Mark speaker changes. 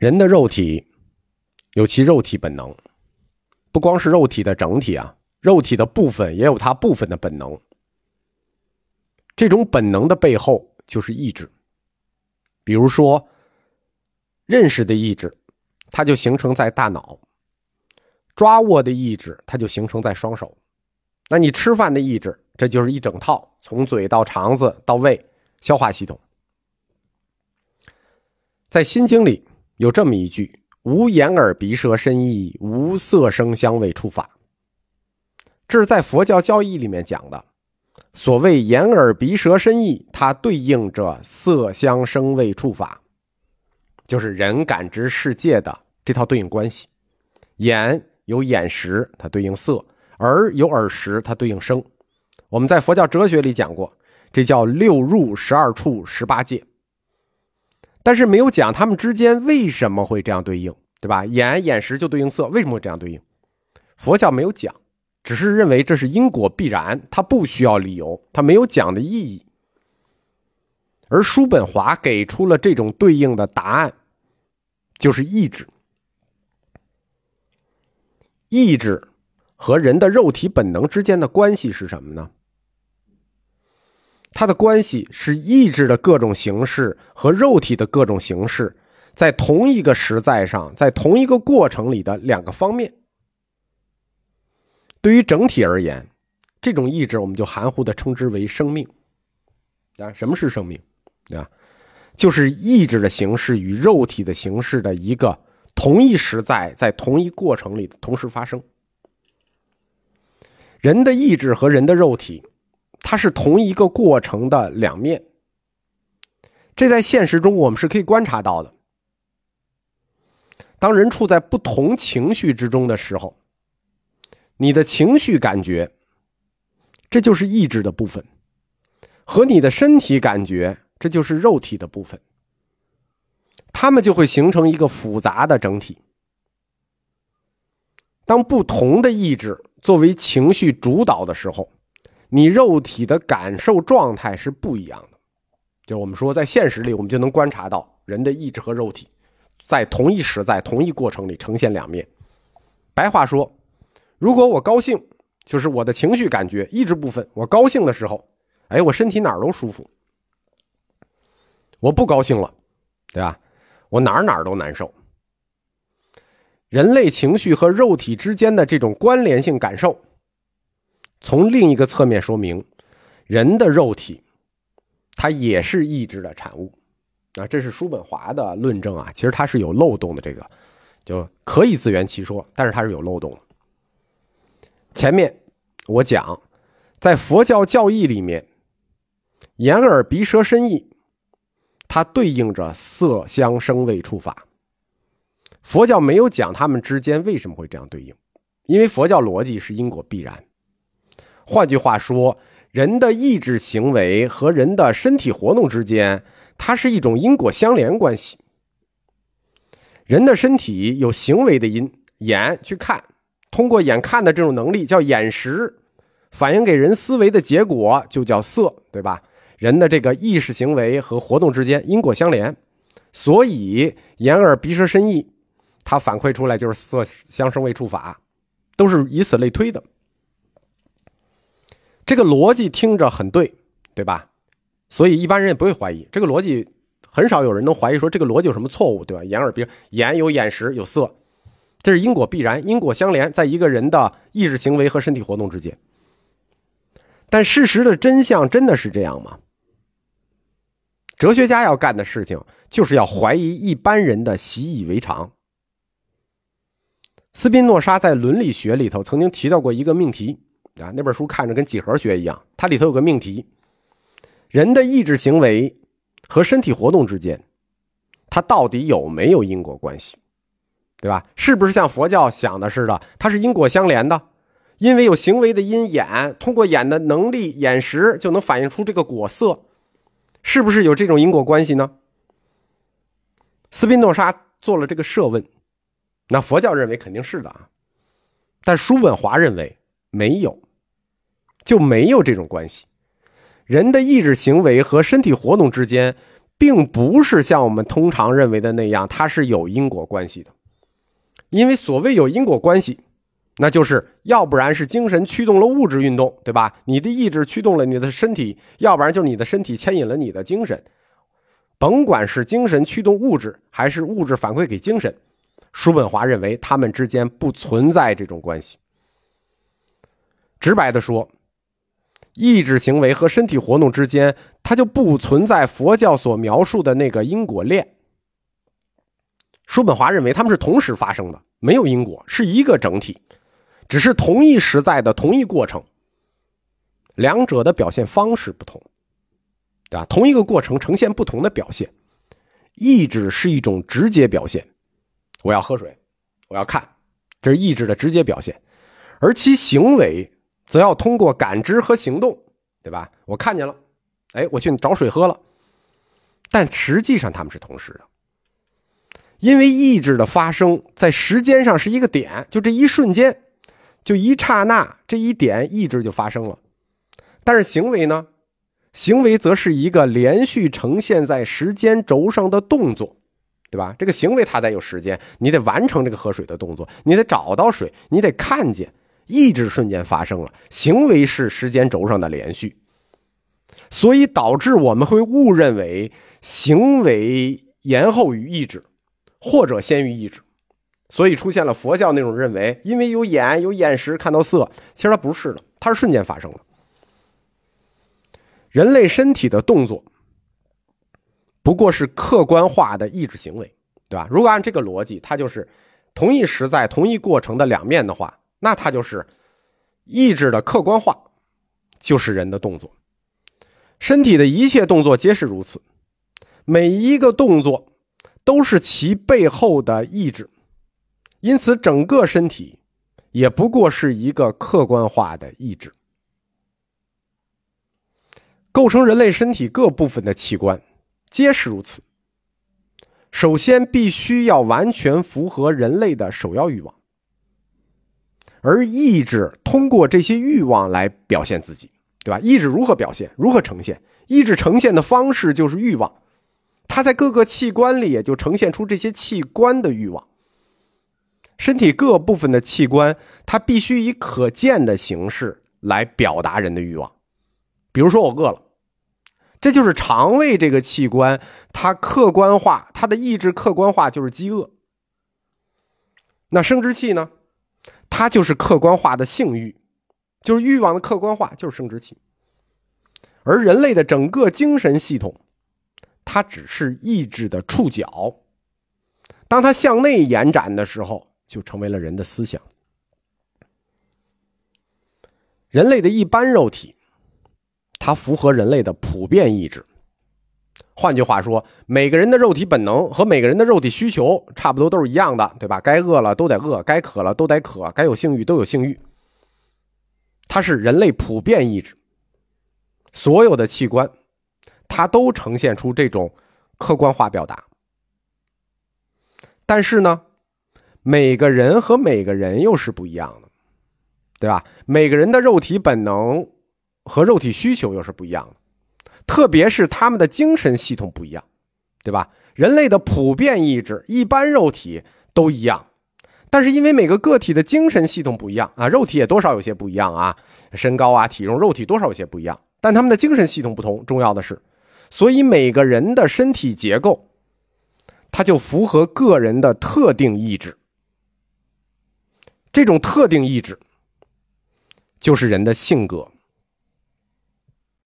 Speaker 1: 人的肉体有其肉体本能，不光是肉体的整体啊，肉体的部分也有它部分的本能。这种本能的背后就是意志。比如说，认识的意志，它就形成在大脑；抓握的意志，它就形成在双手。那你吃饭的意志，这就是一整套，从嘴到肠子到胃，消化系统。在《心经》里。有这么一句：“无眼耳鼻舌身意，无色声香味触法。”这是在佛教教义里面讲的。所谓眼耳鼻舌身意，它对应着色香声味触法，就是人感知世界的这套对应关系。眼有眼识，它对应色；耳有耳识，它对应声。我们在佛教哲学里讲过，这叫六入、十二处、十八界。但是没有讲他们之间为什么会这样对应，对吧？眼眼识就对应色，为什么会这样对应？佛教没有讲，只是认为这是因果必然，它不需要理由，它没有讲的意义。而叔本华给出了这种对应的答案，就是意志。意志和人的肉体本能之间的关系是什么呢？它的关系是意志的各种形式和肉体的各种形式，在同一个实在上，在同一个过程里的两个方面。对于整体而言，这种意志我们就含糊的称之为生命。啊，什么是生命？啊，就是意志的形式与肉体的形式的一个同一实在，在同一过程里同时发生。人的意志和人的肉体。它是同一个过程的两面，这在现实中我们是可以观察到的。当人处在不同情绪之中的时候，你的情绪感觉，这就是意志的部分，和你的身体感觉，这就是肉体的部分，它们就会形成一个复杂的整体。当不同的意志作为情绪主导的时候。你肉体的感受状态是不一样的，就我们说，在现实里，我们就能观察到人的意志和肉体在同一时在同一过程里呈现两面。白话说，如果我高兴，就是我的情绪感觉意志部分，我高兴的时候，哎，我身体哪儿都舒服；我不高兴了，对吧？我哪儿哪儿都难受。人类情绪和肉体之间的这种关联性感受。从另一个侧面说明，人的肉体，它也是意志的产物，啊，这是叔本华的论证啊。其实它是有漏洞的，这个就可以自圆其说，但是它是有漏洞的。前面我讲，在佛教教义里面，眼耳鼻舌身意，它对应着色香声味触法。佛教没有讲他们之间为什么会这样对应，因为佛教逻辑是因果必然。换句话说，人的意志行为和人的身体活动之间，它是一种因果相连关系。人的身体有行为的因，眼去看，通过眼看的这种能力叫眼识，反映给人思维的结果就叫色，对吧？人的这个意识行为和活动之间因果相连，所以眼耳鼻舌身意，它反馈出来就是色相生味触法，都是以此类推的。这个逻辑听着很对，对吧？所以一般人也不会怀疑这个逻辑，很少有人能怀疑说这个逻辑有什么错误，对吧？眼耳鼻，眼有眼识有色，这是因果必然，因果相连，在一个人的意识行为和身体活动之间。但事实的真相真的是这样吗？哲学家要干的事情就是要怀疑一般人的习以为常。斯宾诺莎在伦理学里头曾经提到过一个命题。啊，那本书看着跟几何学一样，它里头有个命题：人的意志行为和身体活动之间，它到底有没有因果关系？对吧？是不是像佛教想的似的，它是因果相连的？因为有行为的因眼，通过眼的能力眼识就能反映出这个果色，是不是有这种因果关系呢？斯宾诺莎做了这个设问，那佛教认为肯定是的啊，但叔本华认为没有。就没有这种关系。人的意志行为和身体活动之间，并不是像我们通常认为的那样，它是有因果关系的。因为所谓有因果关系，那就是要不然是精神驱动了物质运动，对吧？你的意志驱动了你的身体，要不然就是你的身体牵引了你的精神。甭管是精神驱动物质，还是物质反馈给精神，叔本华认为他们之间不存在这种关系。直白的说，意志行为和身体活动之间，它就不存在佛教所描述的那个因果链。叔本华认为他们是同时发生的，没有因果，是一个整体，只是同一时在的同一过程，两者的表现方式不同，对吧？同一个过程呈现不同的表现，意志是一种直接表现，我要喝水，我要看，这是意志的直接表现，而其行为则要通过感知和行动，对吧？我看见了，哎，我去找水喝了，但实际上他们是同时的。因为意志的发生在时间上是一个点，就这一瞬间，就一刹那，这一点意志就发生了。但是行为呢？行为则是一个连续呈现在时间轴上的动作，对吧？这个行为它得有时间，你得完成这个喝水的动作，你得找到水，你得看见，意志瞬间发生了，行为是时间轴上的连续，所以导致我们会误认为行为延后于意志。或者先于意志，所以出现了佛教那种认为，因为有眼有眼识看到色，其实它不是的，它是瞬间发生的。人类身体的动作不过是客观化的意志行为，对吧？如果按这个逻辑，它就是同一时在同一过程的两面的话，那它就是意志的客观化，就是人的动作。身体的一切动作皆是如此，每一个动作。都是其背后的意志，因此整个身体也不过是一个客观化的意志。构成人类身体各部分的器官皆是如此。首先，必须要完全符合人类的首要欲望，而意志通过这些欲望来表现自己，对吧？意志如何表现？如何呈现？意志呈现的方式就是欲望。它在各个器官里，也就呈现出这些器官的欲望。身体各部分的器官，它必须以可见的形式来表达人的欲望。比如说，我饿了，这就是肠胃这个器官，它客观化，它的意志客观化就是饥饿。那生殖器呢？它就是客观化的性欲，就是欲望的客观化，就是生殖器。而人类的整个精神系统。它只是意志的触角，当它向内延展的时候，就成为了人的思想。人类的一般肉体，它符合人类的普遍意志。换句话说，每个人的肉体本能和每个人的肉体需求差不多都是一样的，对吧？该饿了都得饿，该渴了都得渴，该有性欲都有性欲。它是人类普遍意志，所有的器官。它都呈现出这种客观化表达，但是呢，每个人和每个人又是不一样的，对吧？每个人的肉体本能和肉体需求又是不一样的，特别是他们的精神系统不一样，对吧？人类的普遍意志、一般肉体都一样，但是因为每个个体的精神系统不一样啊，肉体也多少有些不一样啊，身高啊、体重、肉体多少有些不一样，但他们的精神系统不同。重要的是。所以每个人的身体结构，它就符合个人的特定意志。这种特定意志，就是人的性格。